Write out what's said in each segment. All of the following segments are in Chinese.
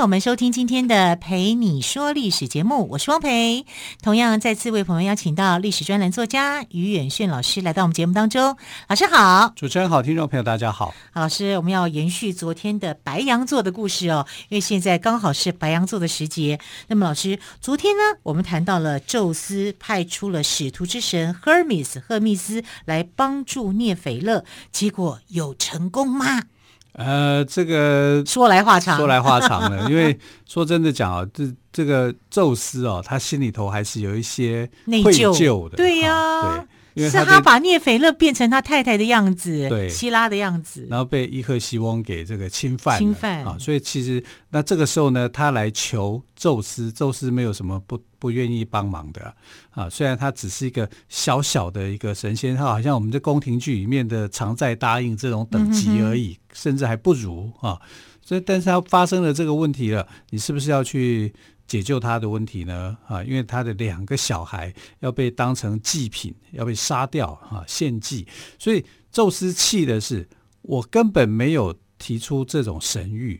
欢迎朋友们收听今天的《陪你说历史》节目，我是汪培。同样再次为朋友邀请到历史专栏作家于远炫老师来到我们节目当中。老师好，主持人好，听众朋友大家好。好，老师，我们要延续昨天的白羊座的故事哦，因为现在刚好是白羊座的时节。那么，老师，昨天呢，我们谈到了宙斯派出了使徒之神赫尔米斯赫密斯来帮助涅斐勒，结果有成功吗？呃，这个说来话长，说来话长了。因为说真的讲啊，这这个宙斯哦，他心里头还是有一些愧疚的。对呀、啊，对，因为是他把涅斐勒变成他太太的样子，对，希拉的样子，然后被伊赫西翁给这个侵犯，侵犯啊。所以其实那这个时候呢，他来求宙斯，宙斯没有什么不。不愿意帮忙的啊，虽然他只是一个小小的一个神仙，他好像我们这宫廷剧里面的常在答应这种等级而已，嗯、哼哼甚至还不如啊。所以，但是他发生了这个问题了，你是不是要去解救他的问题呢？啊，因为他的两个小孩要被当成祭品，要被杀掉啊，献祭。所以，宙斯气的是，我根本没有提出这种神谕。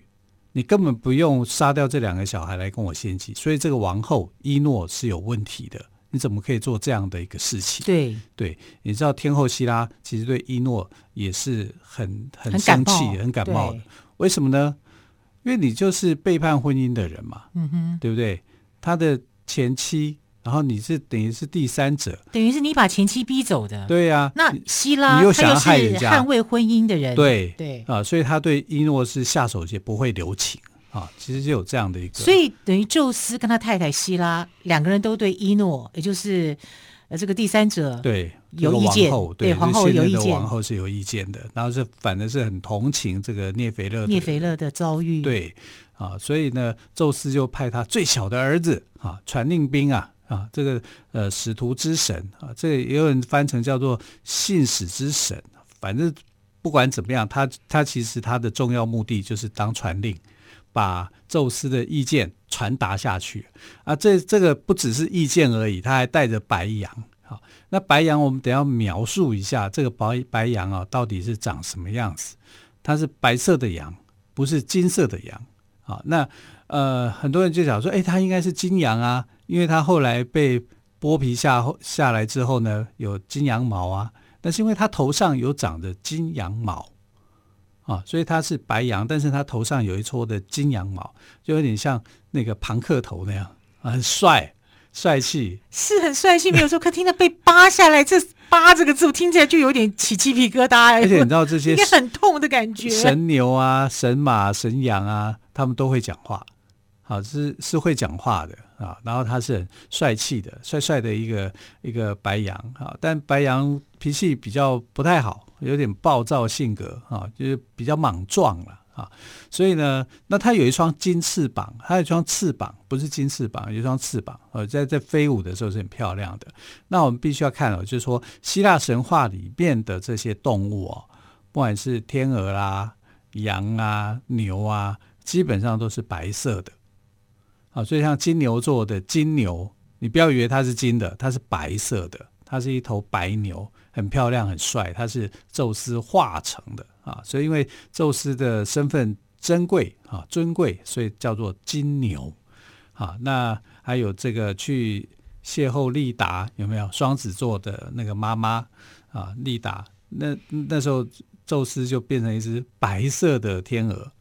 你根本不用杀掉这两个小孩来跟我献祭，所以这个王后伊诺是有问题的。你怎么可以做这样的一个事情？对对，你知道天后希拉其实对伊诺也是很很生气、很感冒的。为什么呢？因为你就是背叛婚姻的人嘛，嗯哼，对不对？他的前妻。然后你是等于是第三者，等于是你把前妻逼走的。对呀、啊，那希拉你又想要害人家，捍卫婚姻的人。对对啊，所以他对伊诺是下手也不会留情啊。其实就有这样的一个，所以等于宙斯跟他太太希拉两个人都对伊诺，也就是呃这个第三者对有意见，对皇后有意见，皇后是有意见的。然后是反正是很同情这个涅斐勒涅斐勒的遭遇。对啊，所以呢，宙斯就派他最小的儿子啊，传令兵啊。啊，这个呃，使徒之神啊，这个也有人翻成叫做信使之神。反正不管怎么样，他他其实他的重要目的就是当传令，把宙斯的意见传达下去。啊，这这个不只是意见而已，他还带着白羊。好，那白羊我们等下描述一下这个白白羊啊，到底是长什么样子？它是白色的羊，不是金色的羊。好，那呃，很多人就想说，哎，它应该是金羊啊。因为他后来被剥皮下下来之后呢，有金羊毛啊，但是因为他头上有长着金羊毛啊，所以他是白羊，但是他头上有一撮的金羊毛，就有点像那个庞克头那样啊，很帅帅气，是很帅气，没有说。可听到被扒下来，这“扒”这个字，我听起来就有点起鸡皮疙瘩，而且你知道这些应该很痛的感觉。神牛啊，神马，神羊啊，他们都会讲话，好，是是会讲话的。啊，然后他是很帅气的，帅帅的一个一个白羊啊，但白羊脾气比较不太好，有点暴躁性格啊，就是比较莽撞了啊。所以呢，那它有一双金翅膀，它有一双翅膀，不是金翅膀，有一双翅膀，呃，在在飞舞的时候是很漂亮的。那我们必须要看哦，就是说希腊神话里面的这些动物哦，不管是天鹅啦、羊啊、牛啊，基本上都是白色的。啊，所以像金牛座的金牛，你不要以为它是金的，它是白色的，它是一头白牛，很漂亮，很帅，他是宙斯化成的啊。所以因为宙斯的身份珍贵啊，尊贵，所以叫做金牛啊。那还有这个去邂逅丽达，有没有双子座的那个妈妈啊？丽达，那那时候宙斯就变成一只白色的天鹅。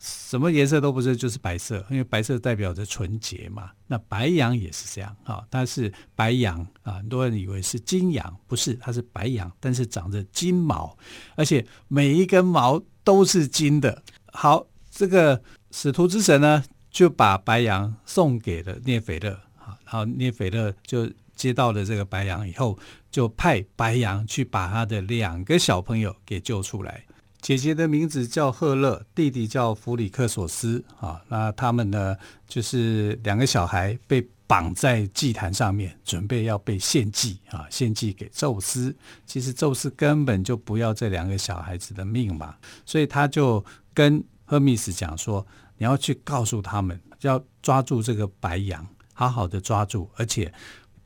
什么颜色都不是，就是白色，因为白色代表着纯洁嘛。那白羊也是这样啊，它是白羊啊，很多人以为是金羊，不是，它是白羊，但是长着金毛，而且每一根毛都是金的。好，这个使徒之神呢，就把白羊送给了涅斐勒啊，然后涅斐勒就接到了这个白羊以后，就派白羊去把他的两个小朋友给救出来。姐姐的名字叫赫勒，弟弟叫弗里克索斯啊。那他们呢，就是两个小孩被绑在祭坛上面，准备要被献祭啊，献祭给宙斯。其实宙斯根本就不要这两个小孩子的命嘛，所以他就跟赫密斯讲说：“你要去告诉他们，要抓住这个白羊，好好的抓住，而且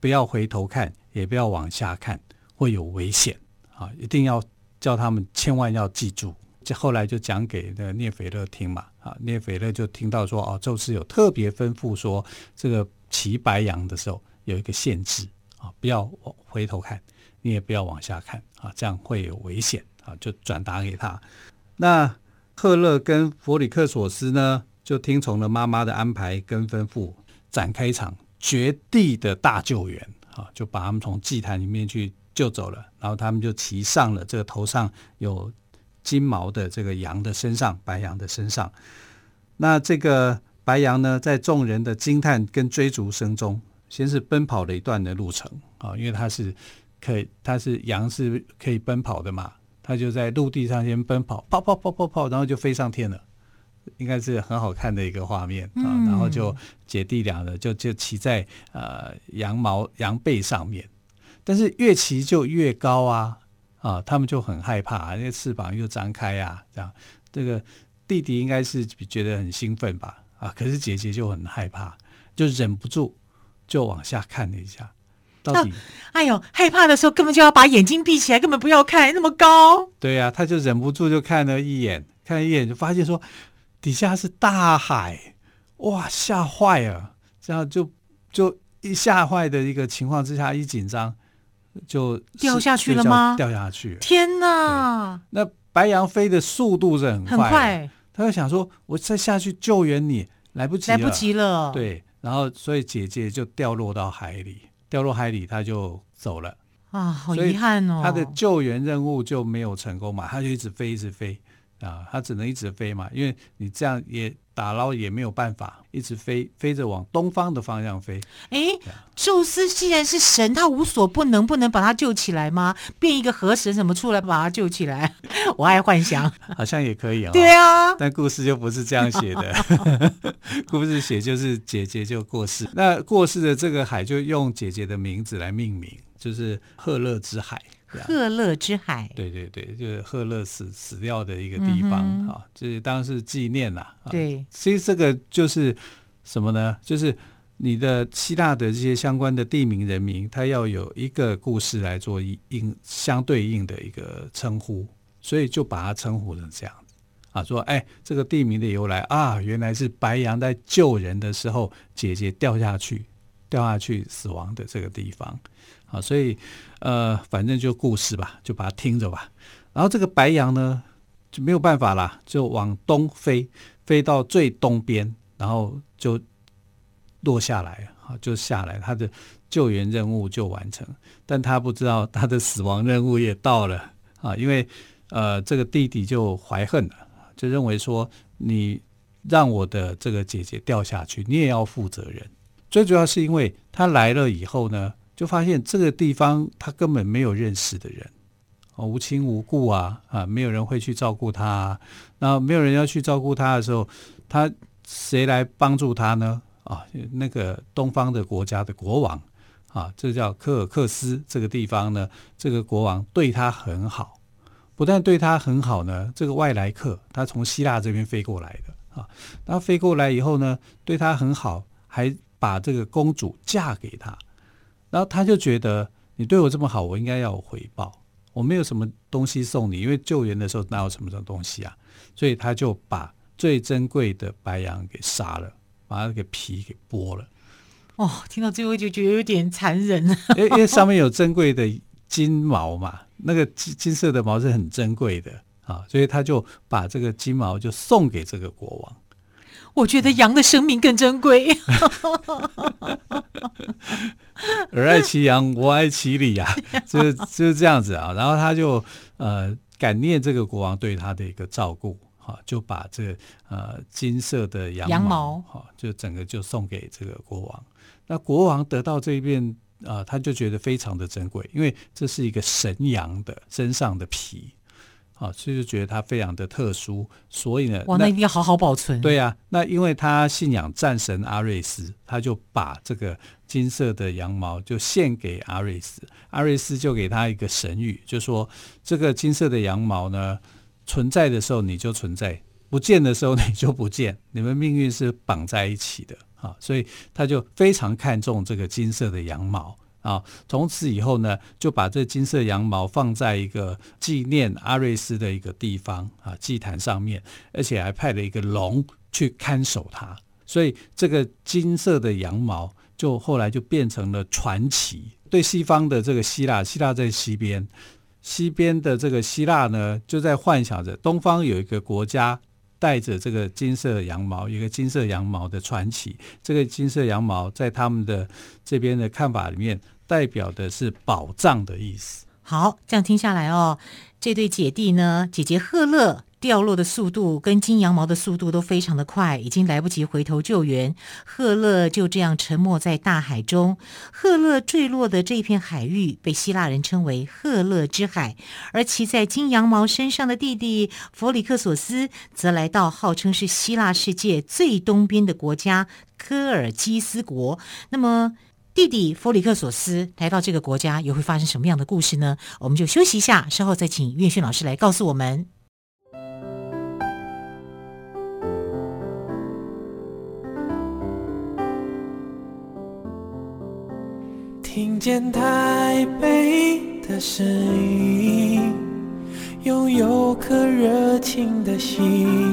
不要回头看，也不要往下看，会有危险啊！一定要。”叫他们千万要记住，这后来就讲给那个涅斐勒听嘛，啊，涅斐勒就听到说，哦，宙斯有特别吩咐说，这个骑白羊的时候有一个限制啊，不要往回头看，你也不要往下看啊，这样会有危险啊，就转达给他。那赫勒跟弗里克索斯呢，就听从了妈妈的安排跟吩咐，展开一场绝地的大救援啊，就把他们从祭坛里面去。就走了，然后他们就骑上了这个头上有金毛的这个羊的身上，白羊的身上。那这个白羊呢，在众人的惊叹跟追逐声中，先是奔跑了一段的路程啊，因为它是可以，它是羊是可以奔跑的嘛，它就在陆地上先奔跑，跑跑跑跑跑，然后就飞上天了，应该是很好看的一个画面啊。然后就姐弟俩的就就骑在呃羊毛羊背上面。但是越骑就越高啊啊！他们就很害怕，那翅膀又张开啊，这样这个弟弟应该是觉得很兴奋吧啊！可是姐姐就很害怕，就忍不住就往下看了一下，到底、啊、哎呦，害怕的时候根本就要把眼睛闭起来，根本不要看那么高。对呀、啊，他就忍不住就看了一眼，看了一眼就发现说底下是大海，哇，吓坏了！这样就就一吓坏的一个情况之下，一紧张。就掉下去了吗？掉下去！天哪！那白羊飞的速度是很快，很快。他就想说：“我再下去救援你，来不及了，来不及了。”对，然后所以姐姐就掉落到海里，掉落海里，他就走了啊，好遗憾哦。他的救援任务就没有成功嘛，他就一直飞，一直飞啊，他只能一直飞嘛，因为你这样也。打捞也没有办法，一直飞，飞着往东方的方向飞。哎，宙斯既然是神，他无所不能，不能把他救起来吗？变一个河神什么出来把他救起来？我爱幻想，好像也可以啊、哦。对啊，但故事就不是这样写的。故事写就是姐姐就过世，那过世的这个海就用姐姐的名字来命名，就是赫勒之海。赫勒之海，对对对，就是赫勒死死掉的一个地方啊，这、嗯、当是纪念啦。对，其实这个就是什么呢？就是你的希腊的这些相关的地名人名，它要有一个故事来做应相对应的一个称呼，所以就把它称呼成这样子啊，说哎，这个地名的由来啊，原来是白羊在救人的时候，姐姐掉下去，掉下去死亡的这个地方。啊，所以，呃，反正就故事吧，就把它听着吧。然后这个白羊呢，就没有办法啦，就往东飞，飞到最东边，然后就落下来，啊，就下来，他的救援任务就完成。但他不知道他的死亡任务也到了啊，因为呃，这个弟弟就怀恨了，就认为说，你让我的这个姐姐掉下去，你也要负责任。最主要是因为他来了以后呢。就发现这个地方他根本没有认识的人，哦，无亲无故啊啊，没有人会去照顾他啊。然后没有人要去照顾他的时候，他谁来帮助他呢？啊，那个东方的国家的国王啊，这叫科尔克斯。这个地方呢，这个国王对他很好，不但对他很好呢，这个外来客他从希腊这边飞过来的啊，他飞过来以后呢，对他很好，还把这个公主嫁给他。然后他就觉得你对我这么好，我应该要有回报。我没有什么东西送你，因为救援的时候哪有什么什么东西啊？所以他就把最珍贵的白羊给杀了，把它给皮给剥了。哦，听到最后就觉得有点残忍。因为因为上面有珍贵的金毛嘛，那个金金色的毛是很珍贵的啊，所以他就把这个金毛就送给这个国王。我觉得羊的生命更珍贵。尔爱其羊，我爱其里呀，就就是这样子啊。然后他就呃感念这个国王对他的一个照顾，哈，就把这个呃金色的羊毛，哈，就整个就送给这个国王。那国王得到这一片啊，他就觉得非常的珍贵，因为这是一个神羊的身上的皮。啊，所以就觉得它非常的特殊，所以呢，哇，那一定要好好保存。对呀、啊，那因为他信仰战神阿瑞斯，他就把这个金色的羊毛就献给阿瑞斯，阿瑞斯就给他一个神谕，就说这个金色的羊毛呢，存在的时候你就存在，不见的时候你就不见，你们命运是绑在一起的啊，所以他就非常看重这个金色的羊毛。啊，从此以后呢，就把这金色羊毛放在一个纪念阿瑞斯的一个地方啊，祭坛上面，而且还派了一个龙去看守它。所以这个金色的羊毛就后来就变成了传奇。对西方的这个希腊，希腊在西边，西边的这个希腊呢，就在幻想着东方有一个国家带着这个金色羊毛，一个金色羊毛的传奇。这个金色羊毛在他们的这边的看法里面。代表的是宝藏的意思。好，这样听下来哦，这对姐弟呢，姐姐赫勒掉落的速度跟金羊毛的速度都非常的快，已经来不及回头救援。赫勒就这样沉没在大海中。赫勒坠落的这片海域被希腊人称为赫勒之海，而骑在金羊毛身上的弟弟弗里克索斯则来到号称是希腊世界最东边的国家科尔基斯国。那么。弟弟弗里克索斯来到这个国家，又会发生什么样的故事呢？我们就休息一下，稍后再请岳勋老师来告诉我们。听见台北的声音，拥有颗热情的心，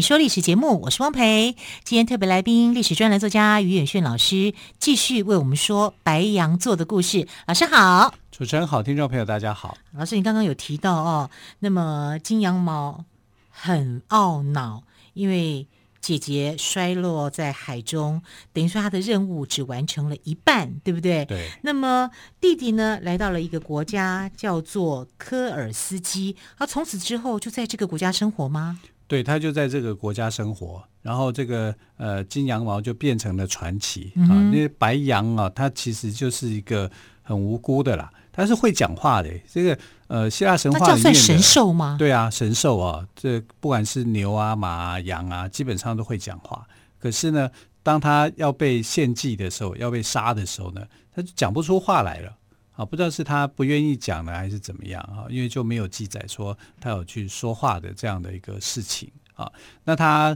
你说历史节目，我是汪培。今天特别来宾，历史专栏作家于远炫老师继续为我们说白羊座的故事。老师好，主持人好，听众朋友大家好。老师，你刚刚有提到哦，那么金羊毛很懊恼，因为姐姐摔落在海中，等于说他的任务只完成了一半，对不对？对。那么弟弟呢，来到了一个国家叫做科尔斯基，他从此之后就在这个国家生活吗？对，他就在这个国家生活，然后这个呃金羊毛就变成了传奇、嗯、啊。因为白羊啊，它其实就是一个很无辜的啦，它是会讲话的。这个呃希腊神话里面神兽吗？对啊，神兽啊，这不管是牛啊、马啊、羊啊，基本上都会讲话。可是呢，当他要被献祭的时候，要被杀的时候呢，他就讲不出话来了。啊，不知道是他不愿意讲呢，还是怎么样啊？因为就没有记载说他有去说话的这样的一个事情啊。那他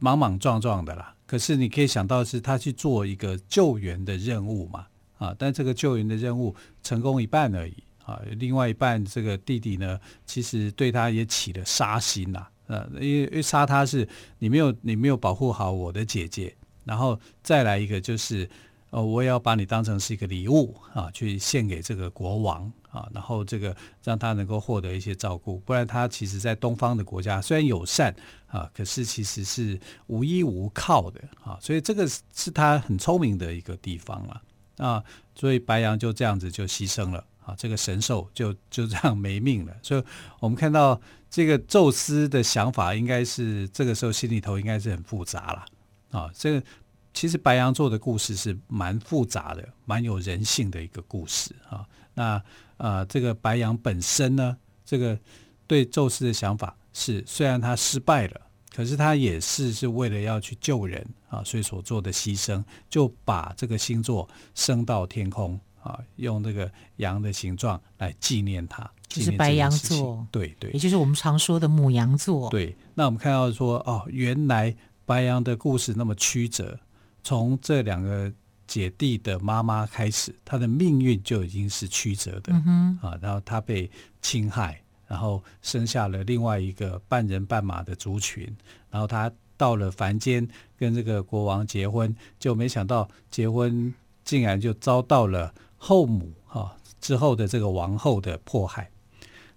莽莽撞撞的啦，可是你可以想到是他去做一个救援的任务嘛啊，但这个救援的任务成功一半而已啊，另外一半这个弟弟呢，其实对他也起了杀心呐，呃，因为因为杀他是你没有你没有保护好我的姐姐，然后再来一个就是。哦，我也要把你当成是一个礼物啊，去献给这个国王啊，然后这个让他能够获得一些照顾。不然他其实，在东方的国家虽然友善啊，可是其实是无依无靠的啊。所以这个是他很聪明的一个地方了啊。所以白羊就这样子就牺牲了啊，这个神兽就就这样没命了。所以我们看到这个宙斯的想法，应该是这个时候心里头应该是很复杂了啊。这个。其实白羊座的故事是蛮复杂的，蛮有人性的一个故事啊。那呃，这个白羊本身呢，这个对宙斯的想法是，虽然他失败了，可是他也是是为了要去救人啊，所以所做的牺牲，就把这个星座升到天空啊，用这个羊的形状来纪念他，就是白羊座，对对，也就是我们常说的母羊座。对，那我们看到说哦，原来白羊的故事那么曲折。从这两个姐弟的妈妈开始，她的命运就已经是曲折的、嗯、啊。然后她被侵害，然后生下了另外一个半人半马的族群。然后她到了凡间，跟这个国王结婚，就没想到结婚竟然就遭到了后母哈、啊、之后的这个王后的迫害。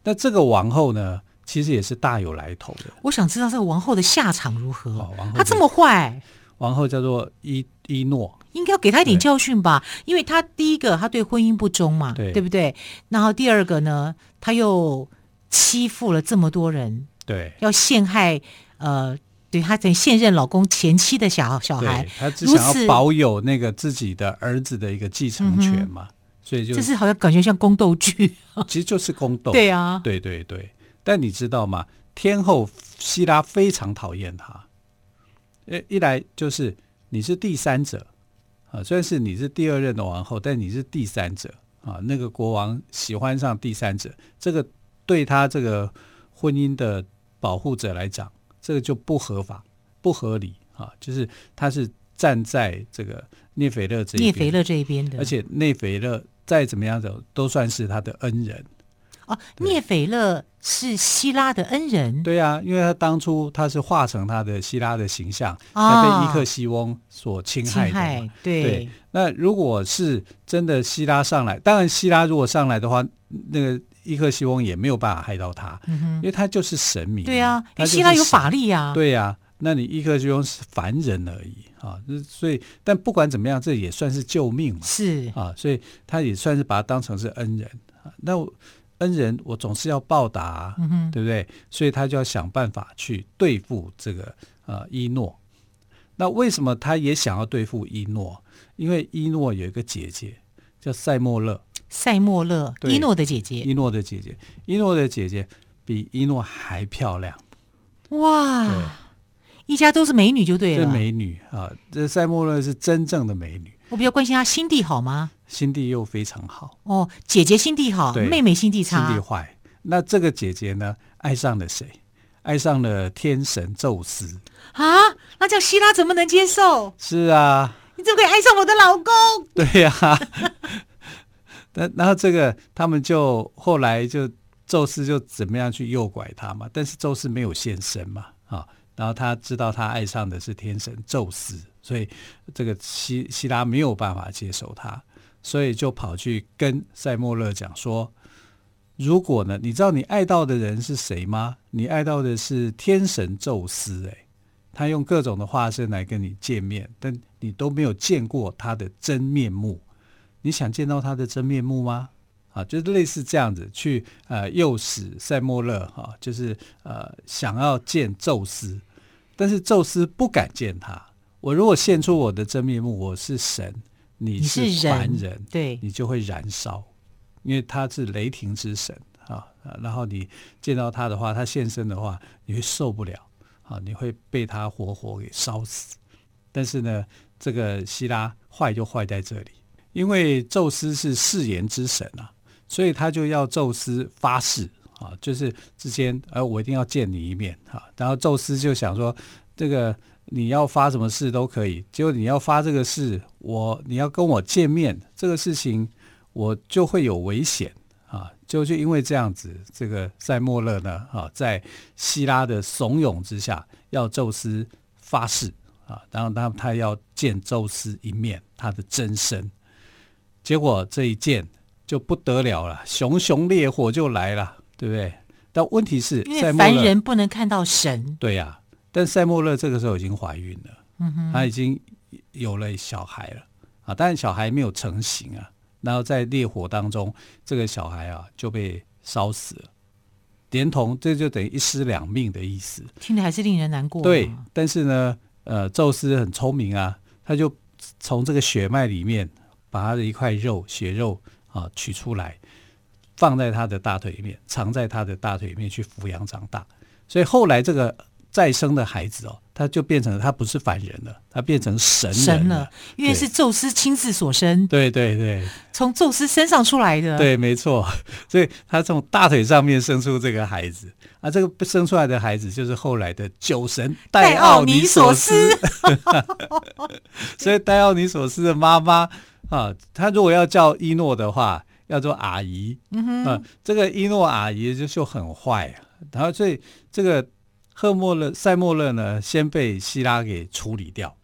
那这个王后呢，其实也是大有来头的。我想知道这个王后的下场如何？哦、王后她这么坏，王后叫做伊伊诺，应该要给她一点教训吧？因为她第一个，她对婚姻不忠嘛，对，对不对？然后第二个呢，她又欺负了这么多人，对，要陷害呃，对她等现任老公前妻的小小孩，她只想要保有那个自己的儿子的一个继承权嘛。嗯所以就，就是好像感觉像宫斗剧，其实就是宫斗。对啊，对对对。但你知道吗？天后希拉非常讨厌他。一来就是你是第三者啊，虽然是你是第二任的王后，但你是第三者啊。那个国王喜欢上第三者，这个对他这个婚姻的保护者来讲，这个就不合法、不合理啊。就是他是站在这个聂斐勒这一边，聂斐勒这一边的，而且聂斐勒。再怎么样的都算是他的恩人哦。聂斐勒是希拉的恩人，对呀、啊，因为他当初他是化成他的希拉的形象，他、哦、被伊克西翁所侵害的侵害对。对，那如果是真的希拉上来，当然希拉如果上来的话，那个伊克西翁也没有办法害到他，嗯、因为他就是神明。对呀、啊，因为希拉有法力呀、啊。对呀、啊，那你伊克西翁是凡人而已。啊，所以，但不管怎么样，这也算是救命嘛。是啊，所以他也算是把他当成是恩人。那恩人，我总是要报答、啊，嗯、哼对不对？所以他就要想办法去对付这个呃伊诺。那为什么他也想要对付伊诺？因为伊诺有一个姐姐叫塞莫勒。塞莫勒，伊诺的姐姐。伊诺的姐姐，伊诺的姐姐比伊诺还漂亮。哇！一家都是美女就对了，这美女啊，这塞莫勒是真正的美女。我比较关心她心地好吗？心地又非常好。哦，姐姐心地好，妹妹心地差。心地坏。那这个姐姐呢，爱上了谁？爱上了天神宙斯。啊，那叫希拉怎么能接受？是啊，你怎么可以爱上我的老公？对呀、啊。那然后这个他们就后来就宙斯就怎么样去诱拐他嘛？但是宙斯没有现身嘛？啊。然后他知道他爱上的是天神宙斯，所以这个希希拉没有办法接受他，所以就跑去跟塞莫勒讲说：“如果呢，你知道你爱到的人是谁吗？你爱到的是天神宙斯，诶，他用各种的化身来跟你见面，但你都没有见过他的真面目。你想见到他的真面目吗？”啊，就是类似这样子去呃诱使塞莫勒哈、就是呃想要见宙斯，但是宙斯不敢见他。我如果现出我的真面目，我是神，你是凡人，人对，你就会燃烧，因为他是雷霆之神啊。然后你见到他的话，他现身的话，你会受不了啊，你会被他活活给烧死。但是呢，这个希拉坏就坏在这里，因为宙斯是誓言之神啊。所以他就要宙斯发誓啊，就是之间，呃，我一定要见你一面哈。然后宙斯就想说，这个你要发什么誓都可以，结果你要发这个誓，我你要跟我见面，这个事情我就会有危险啊。就就因为这样子，这个塞莫勒呢，啊，在希拉的怂恿之下，要宙斯发誓啊，然后他他要见宙斯一面，他的真身。结果这一见。就不得了了，熊熊烈火就来了，对不对？但问题是，因为凡人不能看到神。对呀、啊，但塞莫勒这个时候已经怀孕了，嗯哼，她已经有了小孩了啊，但是小孩没有成型啊。然后在烈火当中，这个小孩啊就被烧死了，连同这就等于一尸两命的意思。听着还是令人难过。对，但是呢，呃，宙斯很聪明啊，他就从这个血脉里面把他的一块肉血肉。啊，取出来，放在他的大腿里面，藏在他的大腿里面去抚养长大。所以后来这个再生的孩子哦，他就变成他不是凡人了，他变成神了，神了，因为是宙斯亲自所生。对对对，从宙斯身上出来的。对，没错。所以他从大腿上面生出这个孩子，啊，这个生出来的孩子就是后来的酒神戴奥尼索斯。所以戴奥尼索斯的妈妈。啊，他如果要叫伊诺的话，要做阿姨。嗯哼，啊，这个伊诺阿姨就就很坏啊。然后所以这个赫莫勒塞莫勒呢，先被希拉给处理掉。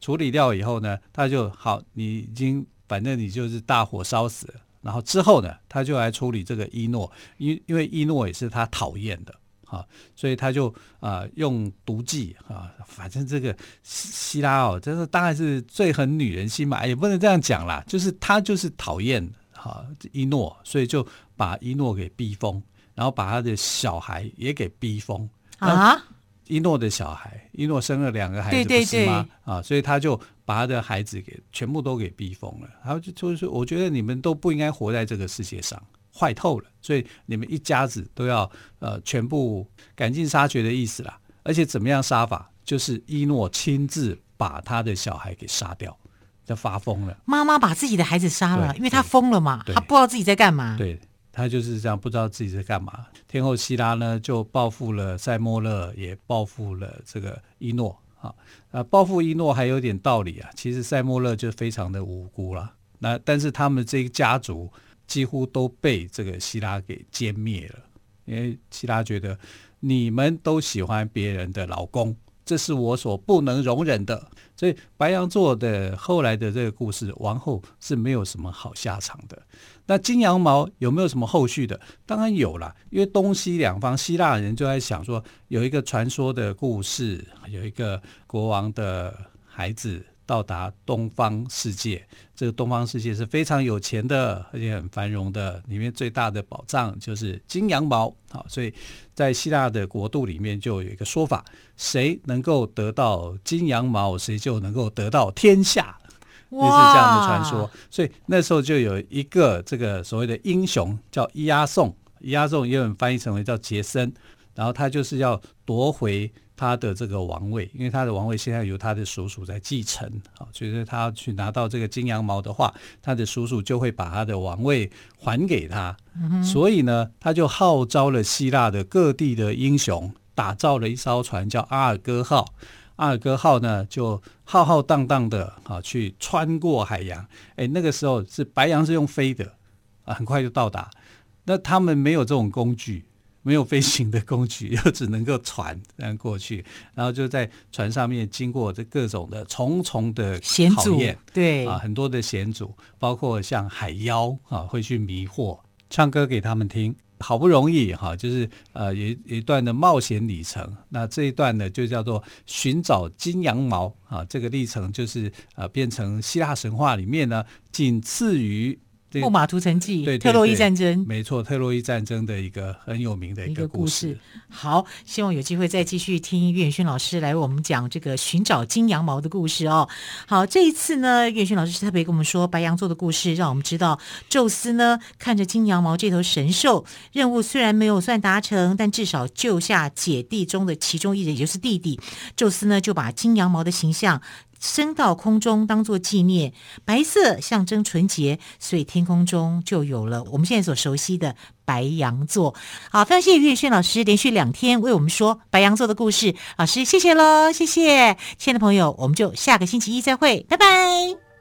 处理掉以后呢，他就好，你已经反正你就是大火烧死了。然后之后呢，他就来处理这个伊诺，因因为伊诺也是他讨厌的。啊，所以他就啊、用毒计啊，反正这个希拉哦，真的当然是最狠女人心嘛，也不能这样讲啦，就是他就是讨厌哈伊诺，所以就把伊诺给逼疯，然后把他的小孩也给逼疯啊。一诺的小孩，一诺生了两个孩子，不是吗？啊，所以他就把他的孩子给全部都给逼疯了。然后就就是我觉得你们都不应该活在这个世界上。坏透了，所以你们一家子都要呃全部赶尽杀绝的意思啦。而且怎么样杀法？就是一诺亲自把他的小孩给杀掉，就发疯了。妈妈把自己的孩子杀了，因为他疯了嘛，他不知道自己在干嘛。对，他就是这样，不知道自己在干嘛。天后希拉呢，就报复了塞莫勒，也报复了这个伊诺。啊，啊，报复伊诺还有点道理啊。其实塞莫勒就非常的无辜了。那但是他们这个家族。几乎都被这个希拉给歼灭了，因为希拉觉得你们都喜欢别人的老公，这是我所不能容忍的。所以白羊座的后来的这个故事，王后是没有什么好下场的。那金羊毛有没有什么后续的？当然有啦，因为东西两方希腊人就在想说，有一个传说的故事，有一个国王的孩子。到达东方世界，这个东方世界是非常有钱的，而且很繁荣的。里面最大的宝藏就是金羊毛。好，所以在希腊的国度里面就有一个说法：谁能够得到金羊毛，谁就能够得到天下。类似这样的传说。所以那时候就有一个这个所谓的英雄叫伊阿宋，伊阿宋也有人翻译成为叫杰森，然后他就是要夺回。他的这个王位，因为他的王位现在由他的叔叔在继承，啊，所以他要去拿到这个金羊毛的话，他的叔叔就会把他的王位还给他。嗯、所以呢，他就号召了希腊的各地的英雄，打造了一艘船，叫阿尔戈号。阿尔戈号呢，就浩浩荡荡的啊去穿过海洋。哎，那个时候是白羊是用飞的啊，很快就到达。那他们没有这种工具。没有飞行的工具，又只能够船这样过去，然后就在船上面经过这各种的重重的考验，对啊，很多的险阻，包括像海妖啊会去迷惑，唱歌给他们听，好不容易哈、啊，就是呃有一段的冒险里程，那这一段呢就叫做寻找金羊毛啊，这个历程就是呃变成希腊神话里面呢仅次于。木马屠城记，对，特洛伊战争，没错，特洛伊战争的一个很有名的一个故事。好，希望有机会再继续听岳远轩老师来为我们讲这个寻找金羊毛的故事哦。好，这一次呢，岳远轩老师特别跟我们说白羊座的故事，让我们知道宙斯呢看着金羊毛这头神兽，任务虽然没有算达成，但至少救下姐弟中的其中一人，也就是弟弟。宙斯呢就把金羊毛的形象。升到空中当做纪念，白色象征纯洁，所以天空中就有了我们现在所熟悉的白羊座。好，非常谢谢岳轩老师连续两天为我们说白羊座的故事，老师谢谢喽，谢谢，亲爱的朋友，我们就下个星期一再会，拜拜。